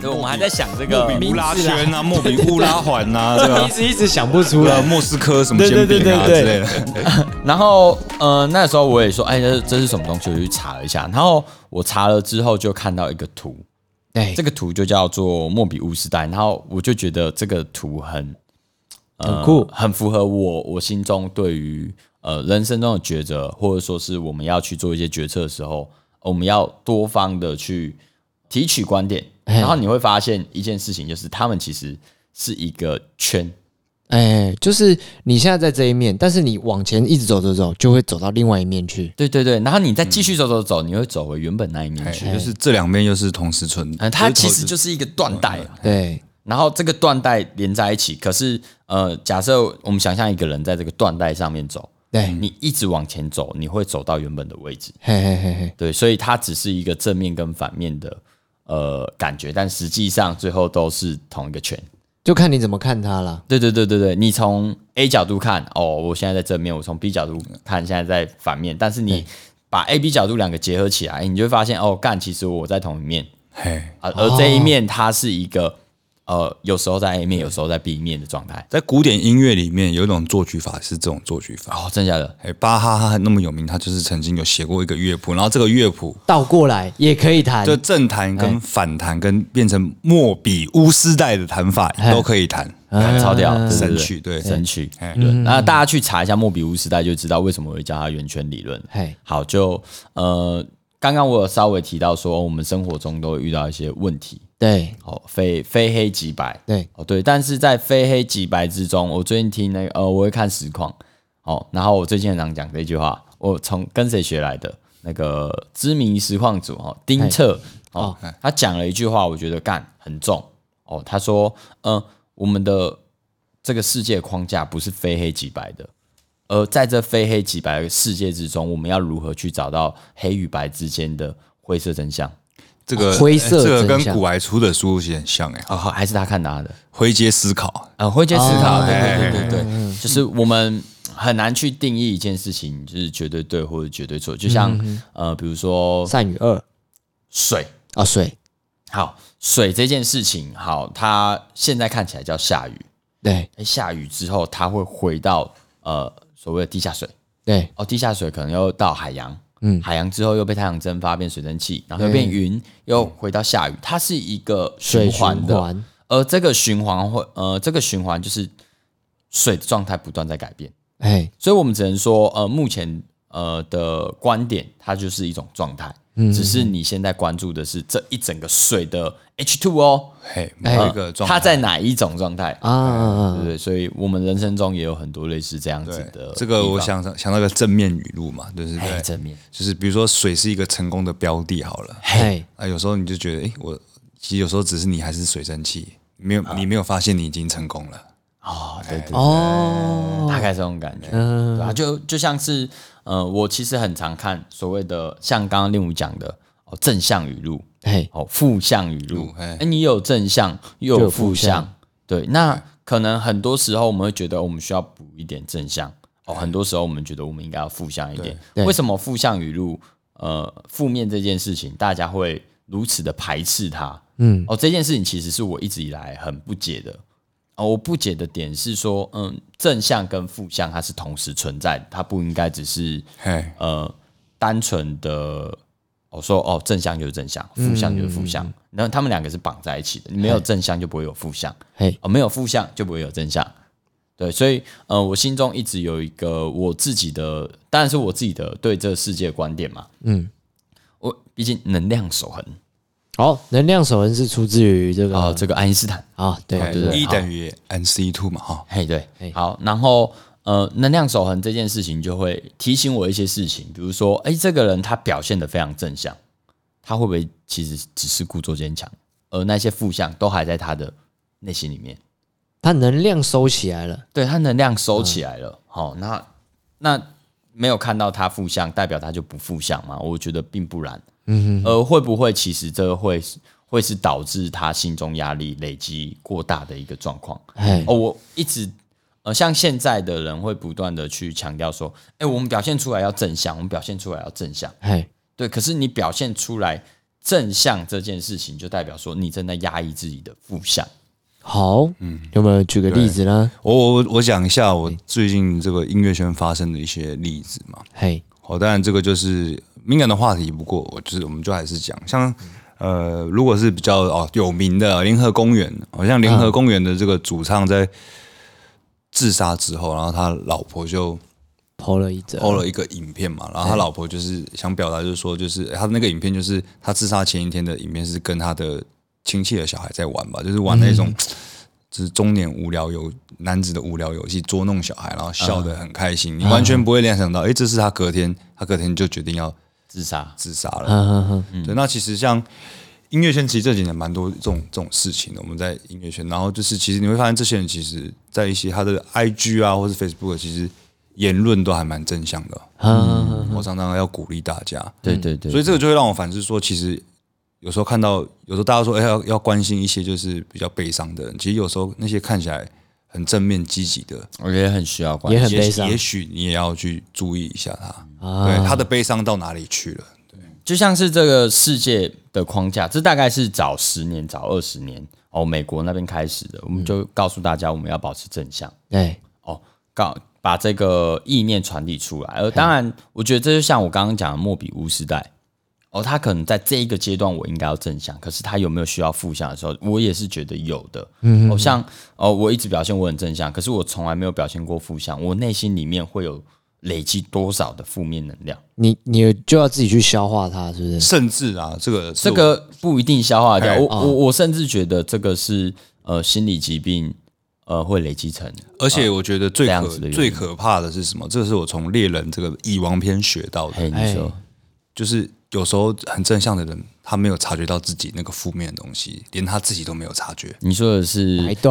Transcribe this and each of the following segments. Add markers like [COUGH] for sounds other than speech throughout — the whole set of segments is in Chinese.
对，我们还在想这个莫比乌拉名字啦圈啊，莫比乌拉环啊，[LAUGHS] 对吧一？直一直想不出来。莫斯科什么煎对对饼啊对对之类的。[LAUGHS] 然后呃，那时候我也说，哎，这这是什么东西？我就去查了一下。然后我查了之后，就看到一个图，对这个图就叫做莫比乌斯带。然后我就觉得这个图很呃很酷很符合我我心中对于呃人生中的抉择，或者说是我们要去做一些决策的时候，我们要多方的去提取观点。嘿然后你会发现一件事情，就是他们其实是一个圈。哎，就是你现在在这一面，但是你往前一直走走走，就会走到另外一面去。对对对，然后你再继续走走走，你会走回原本那一面哎去。就是这两边又是同时存，嗯，它其实就是一个断带啊，对，然后这个断带连在一起。可是，呃，假设我们想象一个人在这个断带上面走，对，你一直往前走，你会走到原本的位置。嘿嘿嘿嘿，对，所以它只是一个正面跟反面的呃感觉，但实际上最后都是同一个圈。就看你怎么看它了。对对对对对，你从 A 角度看，哦，我现在在正面；我从 B 角度看，现在在反面。但是你把 A、B 角度两个结合起来，你就会发现，哦，干，其实我在同一面。嘿，啊，而这一面它是一个、呃，有时候在 A 面，有时候在 B 面的状态。在古典音乐里面有一种作曲法是这种作曲法。哦，真假的？哎，巴哈他那么有名，他就是曾经有写过一个乐谱，然后这个乐谱倒过来也可以弹就，正弹跟反弹跟变成莫比乌斯带的弹法都可以弹，干超屌，神曲对神曲。哎对，那大家去查一下莫比乌斯带，就知道为什么我会叫它圆圈理论。嘿，好，就呃，刚刚我有稍微提到说，我们生活中都会遇到一些问题。对。哦，非非黑即白，对，哦对，但是在非黑即白之中，我最近听那个呃，我会看实况，哦，然后我最近很常讲这句话，我从跟谁学来的？那个知名实况组哦，丁策哦，他讲了一句话，我觉得干很重。哦，他说，嗯、我们的这个世界框架不是非黑即白的，而在这非黑即白的世界之中，我们要如何去找到黑与白之间的灰色真相？这个灰色哎这个跟古埃出的书写很像哎，哦，还是他看他的？灰阶思考，呃，灰阶思考，哦对对对对对，就是我们很难去定义一件事情就是绝对对或者绝对错，就像、呃，比如说善与恶水，啊，水，好，水这件事情，好，它现在看起来叫下雨，对诶下雨之后它会回到呃所谓的地下水，对。哦，地下水可能又到海洋，嗯。海洋之后又被太阳蒸发变水蒸气，然后又变云，又回到下雨，它是一个循循环的，环，而这个循环会呃，这个循环就是水的状态不断在改变，哎，所以我们只能说，呃，目前呃的观点，它就是一种状态，只是你现在关注的是这一整个水的 H2O，嘿，每一个状态。它在哪一种状态？啊对不对？所以我们人生中也有很多类似这样子的这个我想想到一个正面语录嘛，就是哎，对，正面，就是比如说水是一个成功的标的，好了，嘿，啊，有时候你就觉得，哎，我其实有时候只是你还是水蒸气，没有你没有发现你已经成功了，哦，对对哦，大概这种感觉，嗯。对啊，就就像是呃，我其实很常看所谓的像刚刚令武讲的哦，正向语录，嘿，哦，负向语录，哎哎，你有正向又有负负向。向，对，那可能很多时候我们会觉得我们需要补一点正向，哦，很多时候我们觉得我们应该要负向一点，对。为什么负向语录，呃，负面这件事情大家会如此的排斥它？嗯，哦，这件事情其实是我一直以来很不解的。哦，我不解的点是说，嗯，正向跟负向它是同时存在的，它不应该只是嘿，呃单纯的我、说哦正向就是正向，负向就是负向，然后他们两个是绑在一起的，你没有正向就不会有负向，嘿，哦没有负向就不会有正向。对，所以呃，我心中一直有一个我自己的，当然是我自己的对这个世界观点嘛。嗯，我毕竟能量守恒好，能量守恒是出自于这啊、个这个爱因斯坦。啊，对对对一等于 n c two 嘛，哈，嘿，对嘿，好，然后呃，能量守恒这件事情就会提醒我一些事情，比如说，哎，这个人他表现的非常正向，他会不会其实只是故作坚强，而那些负向都还在他的内心里面，他能量收起来了，对他能量收起来了，好、那那没有看到他负向，代表他就不负向吗？我觉得并不然，嗯哼，而会不会其实这个会是会是导致他心中压力累积过大的一个状况？我一直呃，像现在的人会不断的去强调说，哎、我们表现出来要正向，我们表现出来要正向，嘿，对。可是你表现出来正向这件事情，就代表说你正在压抑自己的负向。好，嗯，有没有举个例子呢？我我我讲一下我最近这个音乐圈发生的一些例子嘛。嘿，好，当然这个就是敏感的话题，不过我就是我们就还是讲，像呃，如果是比较哦有名的联合公园，好像联合公园的这个主唱在自杀之后，然后他老婆就抛了一则，抛了一个影片嘛，然后他老婆就是想表达，就是说，就是他那个影片就是他自杀前一天的影片，是跟他的亲戚的小孩在玩吧，就是玩那种就是中年无聊游男子的无聊游戏，捉弄小孩，然后笑得很开心，你完全不会联想到，哎，这是他隔天，他隔天就决定要自杀，自杀了。对，那其实像音乐圈，其实这几年蛮多这种这种事情的。我们在音乐圈，然后就是其实你会发现，这些人其实在一些他的 IG 啊，或是 Facebook，其实言论都还蛮正向的。嗯，我常常要鼓励大家，对对对，所以这个就会让我反思说，其实有时候看到，有时候大家说，哎，要要关心一些就是比较悲伤的人，其实有时候那些看起来很正面积极的，我觉得很需要关心。也很悲伤。也许你也要去注意一下他，啊。对他的悲伤到哪里去了。就像是这个世界的框架，这大概是早十年、早二十年哦，美国那边开始的，我们就告诉大家我们要保持正向。对，哦，告把这个意念传递出来。而当然，我觉得这就像我刚刚讲的莫比乌斯带哦，他可能在这一个阶段我应该要正向，可是他有没有需要负向的时候，我也是觉得有的。嗯，哦，像哦，我一直表现我很正向，可是我从来没有表现过负向，我内心里面会有累积多少的负面能量？你你就要自己去消化它，是不是？甚至啊，这个这个不一定消化掉。哎我我我甚至觉得这个是呃心理疾病呃会累积成，而且我觉得最可最可怕的是什么？这个是我从猎人这个蚁王篇学到的，嘿，你说哎就是有时候很正向的人，他没有察觉到自己那个负面的东西，连他自己都没有察觉。你说的是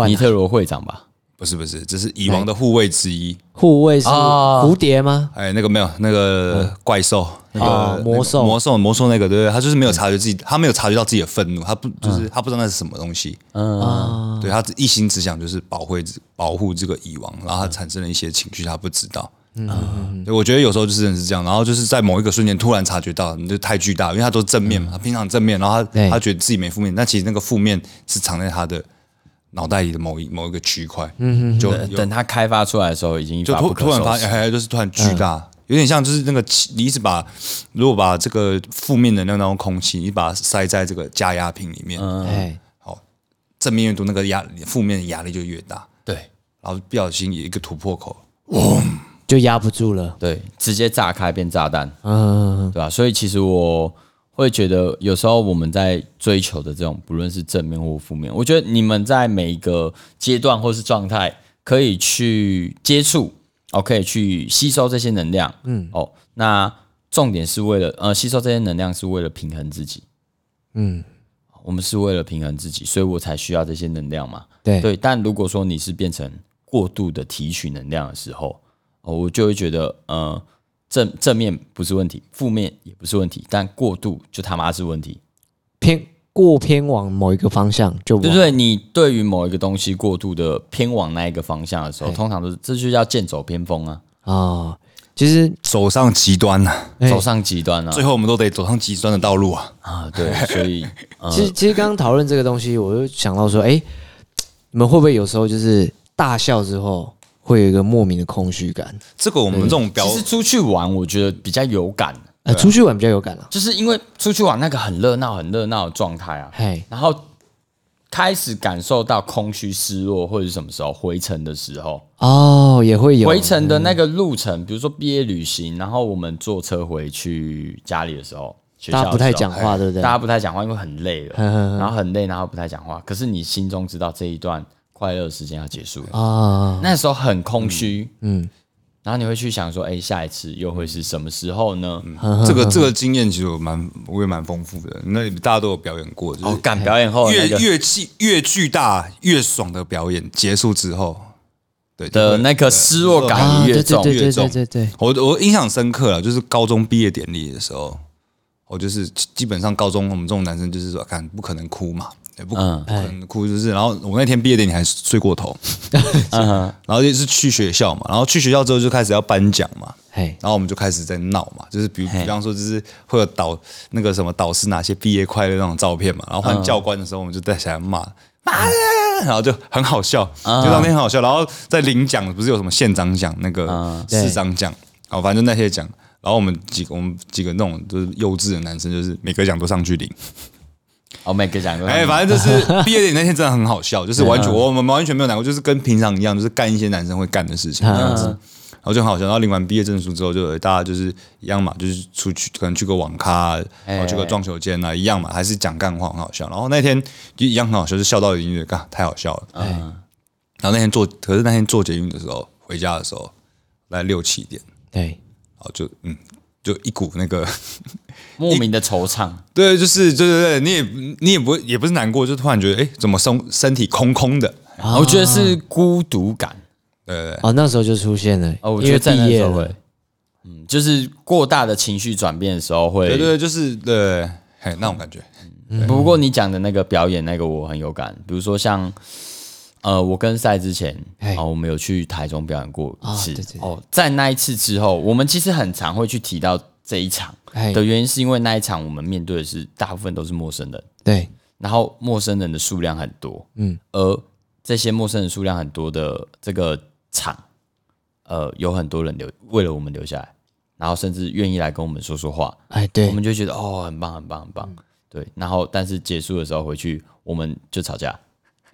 尼特罗会长吧？不是不是，这是蚁王的护卫之一。护卫是哦蝴蝶吗？哎，那个没有那个怪兽，那哦个魔兽魔兽魔兽那个，对不对？他就是没有察觉自己，他没有察觉到自己的愤怒，他不就是他不知道那是什么东西。嗯，啊，对他一心只想就是保护保护这个蚁王，然后他产生了一些情绪，他不知道。嗯，对，我觉得有时候就是真的是这样，然后就是在某一个瞬间突然察觉到，你就太巨大，因为他都是正面嘛，他平常正面，然后他对。他觉得自己没负面，但其实那个负面是藏在他的脑袋里的某一某一个区块，嗯就等他开发出来的时候，已经就突突然发。哎，就是突然巨大，有点像就是那个气你一直把如果把这个负面能量当中空气，你把它塞在这个加压瓶里面，哎，正面越多，那个压负面的压力就越大，对。然后不小心有一个突破口，就压不住了。对，直接炸开变炸弹，嗯，对吧？所以其实我会觉得，有时候我们在追求的这种，不论是正面或负面，我觉得你们在每一个阶段或是状态，可以去接触，哦，可以去吸收这些能量，嗯，哦，那重点是为了呃，吸收这些能量是为了平衡自己，嗯，我们是为了平衡自己，所以我才需要这些能量嘛，对，对。但如果说你是变成过度的提取能量的时候，哦，我就会觉得，呃，正正面不是问题，负面也不是问题，但过度就他妈是问题。偏过偏往某一个方向就往对不对？你对于某一个东西过度的偏往那一个方向的时候，哎通常都是这就叫剑走偏锋啊，啊。其实走上极端了，哎走上极端啊最后我们都得走上极端的道路啊。啊！对，所以 [LAUGHS] 呃其实其实刚刚讨论这个东西，我就想到说，哎，你们会不会有时候就是大笑之后会有一个莫名的空虚感？这个我们这种表其实出去玩，我觉得比较有感，呃，出去玩比较有感啊。就是因为出去玩那个很热闹、很热闹的状态啊，嘿，然后开始感受到空虚、失落，或者是什么时候回程的时候，哦，也会有回程的那个路程，比如说毕业旅行，然后我们坐车回去家里的时候，学校大家不太讲话，对不对大？家不太讲话，因为很累了，然后很累，然后不太讲话。可是你心中知道这一段快乐的时间要结束。了，啊，那时候很空虚，嗯，然后你会去想说，哎，下一次又会是什么时候呢？这个这个经验其实我蛮我也蛮丰富的，那大家都有表演过，就哦，是赶表演后越那个。越气越巨大越爽的表演结束之后，对的那个失落感越重，对对对越重。对对，我我印象深刻了，就是高中毕业典礼的时候，我就是基本上高中我们这种男生就是说，看不可能哭嘛，也不不可能哭，就是。然后我那天毕业典礼还睡过头，嗯，[LAUGHS] 然后就是去学校嘛，然后去学校之后就开始要颁奖嘛，嘿，然后我们就开始在闹嘛，就是比如比方说就是会有导那个什么导师哪些毕业快乐那种照片嘛，然后换教官的时候我们就在起来骂妈的，然后就很好笑，就当天很好笑，然后在领奖不是有什么县长奖那个嗯市长奖，哦，反正就那些奖，然后我们几个我们几个那种就是幼稚的男生，就是每个奖都上去领。哦，每个讲过，哎，反正就是 [LAUGHS] 毕业典礼那天真的很好笑，就是完全我们完全没有难过，就是跟平常一样，就是干一些男生会干的事情这样子。然后就很好笑，然后领完毕业证书之后，就大家就是一样嘛，就是出去可能去个网咖啊，然后去个撞球间啊，一样嘛，还是讲干话很好笑。然后那天就一样很好笑，就笑到已经觉得干太好笑了。然后那天坐，可是那天坐捷运的时候，回家的时候，来六七点，对，然后就嗯，就一股那个 [LAUGHS] 莫名的惆怅，[LAUGHS] 对，就是对对对，你也你也不会也不是难过，就突然觉得哎，怎么身身体空空的？我觉得是孤独感。对对对。哦，那时候就出现了，哦，我因为觉得在那毕业了时候会，，嗯，就是过大的情绪转变的时候会。对对对，就是对，嘿，那种感觉。不过你讲的那个表演那个我很有感，比如说像呃，我跟赛之前嘿。哦，我们有去台中表演过一次哦，在那一次之后，我们其实很常会去提到这一场哎的原因，是因为那一场我们面对的是大部分都是陌生人，对，然后陌生人的数量很多，嗯，而这些陌生人数量很多的这个场，呃，有很多人留为了我们留下来，然后甚至愿意来跟我们说说话，哎，对。我，们就觉得哦，很棒，很棒，很棒。对，然后但是结束的时候回去，我们就吵架。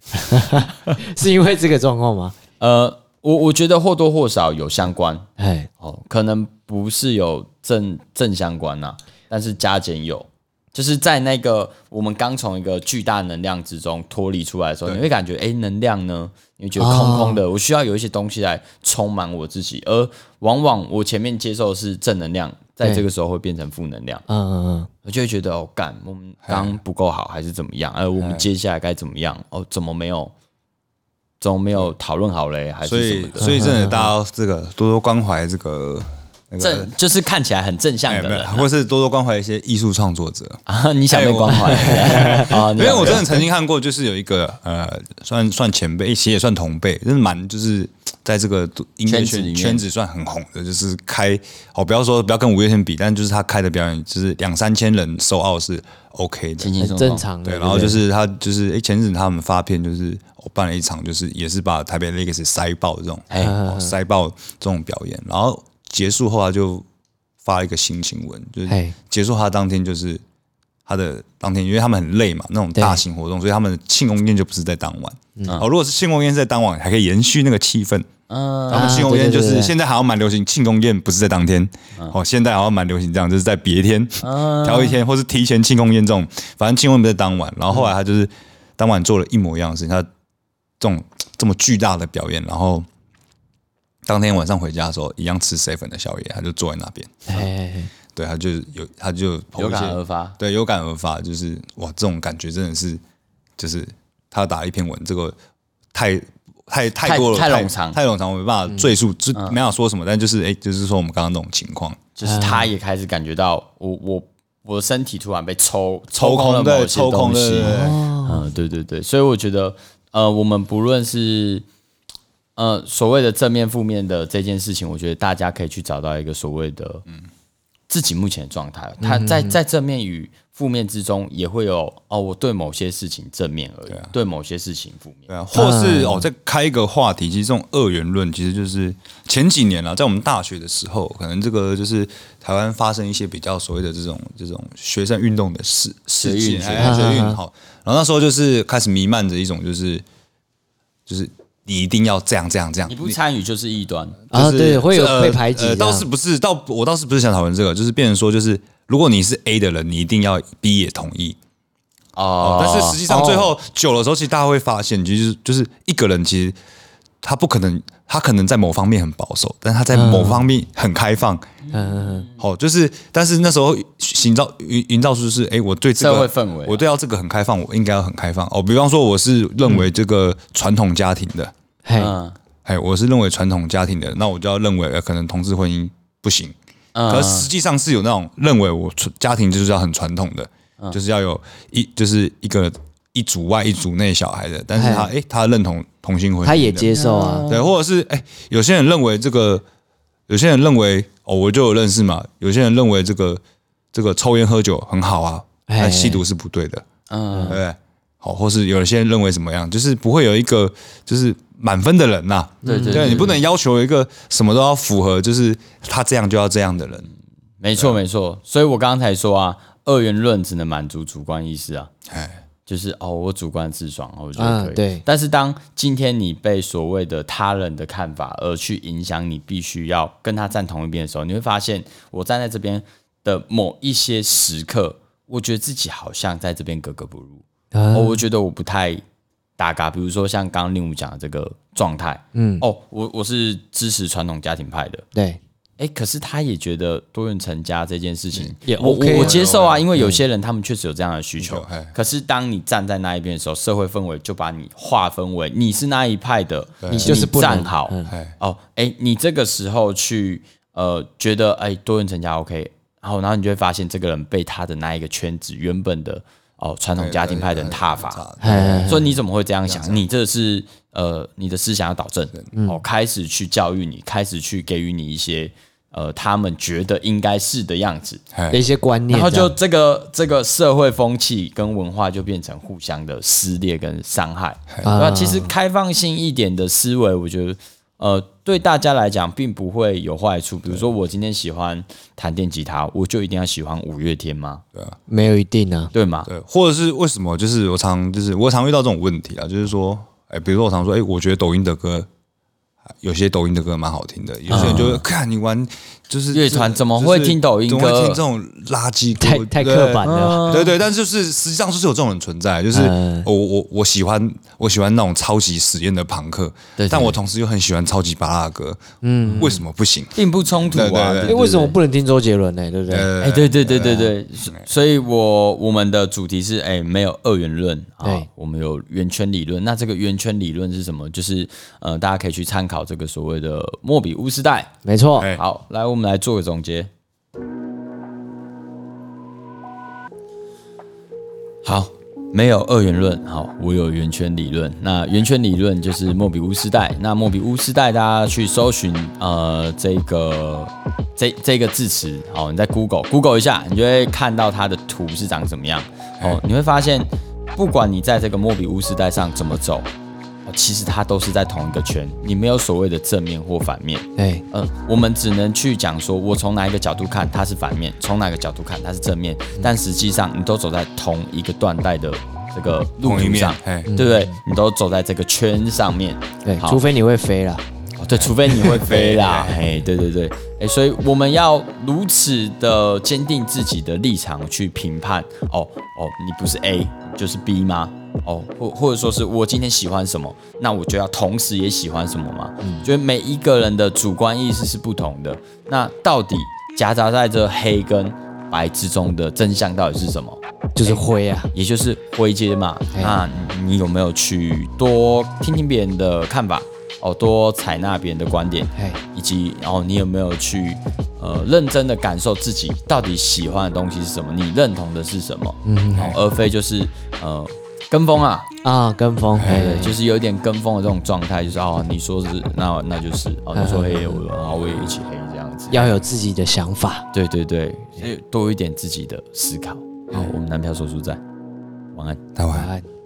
[LAUGHS] 是因为这个状况吗？呃，我我觉得或多或少有相关。哎，哦，可能不是有正正相关呐、但是加减有，就是在那个我们刚从一个巨大能量之中脱离出来的时候，你会感觉哎，诶能量呢？你会觉得空空的，我需要有一些东西来充满我自己，而往往我前面接受的是正能量，在对这个时候会变成负能量。嗯嗯嗯，我就会觉得哦，干，我们刚不够好，还是怎么样？呃，我们接下来该怎么样？哦，怎么没有？怎么没有讨论好嘞？还所以是什么，的？所以真的大家要这个多多关怀这个那个正就是看起来很正向的人或是多多关怀一些艺术创作者。[LAUGHS] 啊，你想被关怀啊？[LAUGHS] 因为我真的曾经看过，就是有一个呃，算算前辈，其实也算同辈，就是蛮就是在这个音乐圈圈子里面圈子算很红的，就是开哦，不要说不要跟五月天比，但就是他开的表演就是两三千人收奥是 OK 的轻，轻很。正常的。对，然后就是他就是诶，前阵子他们发片就是我办了一场，就是也是把台北 Legacy 塞爆这种，哎哦塞爆这种表演，然后结束后他就发了一个新新闻，就是结束他当天就是他的当天，因为他们很累嘛，那种大型活动，所以他们的庆功宴就不是在当晚。哦，如果是庆功宴是在当晚，还可以延续那个气氛。嗯，他们庆功宴就是现在好像蛮流行，庆功宴不是在当天，哦，现在好像蛮流行这样，就是在别天挑一天，或是提前庆功宴这种，反正庆功宴不在当晚。然后后来他就是当晚做了一模一样的事情，他这种这么巨大的表演，然后当天晚上回家的时候，一样吃 seven 的宵夜，他就坐在那边，哎哎哎对，他就有他就有感而发。对，有感而发，就是哇，这种感觉真的是，就是他打一篇文，这个太太太多了，太冗长。太冗长，我没办法赘述，就没法说什么，但就是哎，就是说我们刚刚那种情况，就是他也开始感觉到我我我的身体突然被抽抽空了对某些抽空东西，嗯，对对对，所以我觉得呃，我们不论是呃所谓的正面负面的这件事情，我觉得大家可以去找到一个所谓的嗯自己目前的状态，他在在正面与负面之中也会有哦，我对某些事情正面而已，对某些事情负面。对啊，或是哦，再开一个话题，其实这种二元论，其实就是前几年啊，在我们大学的时候，可能这个就是台湾发生一些比较所谓的这种这种学生运动的事事件，学运学哎，学运嗯嗯。好，然后那时候就是开始弥漫着一种就是就是你一定要这样这样这样，你不参与就是异端，啊，对，会有呃被排挤倒是不是，倒我倒是不是想讨论这个，就是变成说，就是如果你是 A 的人，你一定要 B 也同意。哦。但是实际上最后久了时候，其实大家会发现，就是就是一个人其实他不可能，他可能在某方面很保守，但他在某方面很开放。嗯嗯嗯，好、就是但是那时候营造营营造出就是，哎，我对这个社会氛围啊。我对要这个很开放，我应该要很开放。哦，比方说我是认为这个传统家庭的，嘿，嗯。哎，我是认为传统家庭的，那我就要认为呃，可能同志婚姻不行。嗯。可实际上是有那种认为我传家庭就是要很传统的，就是要有一就是一个一组外一组内小孩的，但是他哎、他认同同性婚姻，他也接受啊，对，或者是哎、有些人认为这个，有些人认为哦，我就有认识嘛，有些人认为这个这个抽烟喝酒很好啊，哎但吸毒是不对的，嗯。对不对？好，或是有些人认为怎么样，就是不会有一个就是满分的人呐、对对對你不能要求一个什么都要符合，就是他这样就要这样的人，没错没错，所以我刚才说啊，二元论只能满足主观意识啊，哎，就是哦，我主观自爽，我觉得可以。啊对。但是当今天你被所谓的他人的看法而去影响你，必须要跟他站同一边的时候，你会发现，我站在这边的某一些时刻，我觉得自己好像在这边格格不入。啊。哦，我觉得我不太搭嘎。比如说像刚刚令武讲的这个状态，嗯，哦，我我是支持传统家庭派的，对，哎，可是他也觉得多元成家这件事情也我 OK 我我啊接受啊，因为有些人他们确实有这样的需求哎。可是当你站在那一边的时候，社会氛围就把你划分为你是那一派的，你就是不站好。哎，哦，哎，你这个时候去呃觉得哎多元成家 OK，然后然后你就会发现这个人被他的那一个圈子原本的哦传统家庭派的人踏伐。哎，说你怎么会这样想？你这是呃，你的思想要导正，哦，开始去教育你，开始去给予你一些呃，他们觉得应该是的样子，哎的一些观念然后就这个这个社会风气跟文化就变成互相的撕裂跟伤害。啊那其实开放性一点的思维，我觉得呃，对大家来讲并不会有坏处。比如说，我今天喜欢弹电吉他，我就一定要喜欢五月天吗？对啊没有一定啊，对吗？对，或者是为什么？就是我常就是我常遇到这种问题啊，就是说，哎，比如说我常说，哎，我觉得抖音的歌，有些抖音的歌蛮好听的，有些人就会看你玩就是乐团怎么会听抖音怎么会歌听这种垃圾歌？太太刻板了，对对，但就是实际上就是有这种人存在，就是嗯我我我喜欢我喜欢那种超级实验的朋克，对对但我同时又很喜欢超级巴拉的歌，嗯，为什么不行？并不冲突啊。为什么对不能听周杰伦呢？对不对？呃哎，对对对对对，所所以我我们的主题是哎，没有二元论啊，我们有圆圈理论。那这个圆圈理论是什么？就是呃，大家可以去参考这个所谓的莫比乌斯带。没错，哎好，来我我们来做个总结。好，没有二元论，好，我有圆圈理论。那圆圈理论就是莫比乌斯带。那莫比乌斯带，大家去搜寻呃这个这这个字词，好，你在 Google Google 一下，你就会看到它的图是长什么样。哦，你会发现，不管你在这个莫比乌斯带上怎么走，其实它都是在同一个圈，你没有所谓的正面或反面。对，嗯，我们只能去讲说，我从哪一个角度看它是反面，从哪个角度看它是正面，但实际上你都走在同一个断带的这个路面途上，哎对不对？你都走在这个圈上面，对，除非你会飞啦，哦对，除非你会飞啦，[LAUGHS] 哎，对对对，哎，所以我们要如此的坚定自己的立场去评判，哦哦，你不是 A 就是 B 吗？哦，或或者说是我今天喜欢什么，那我就要同时也喜欢什么吗？觉得每一个人的主观意识是不同的，那到底夹杂在这黑跟白之中的真相到底是什么？就是灰啊，也就是灰阶嘛。哎那你有没有去多听听别人的看法？哦，多采纳别人的观点，哎，以及然后你有没有去呃认真的感受自己到底喜欢的东西是什么？你认同的是什么？嗯，而非就是呃跟风啊，啊，跟风，对，对，就是有点跟风的这种状态，就是哦你说是那那就是哦你说黑我然后我也一起黑这样子。要有自己的想法，对对对，多一点自己的思考。好，我们男票说书在，晚安。台湾。啊。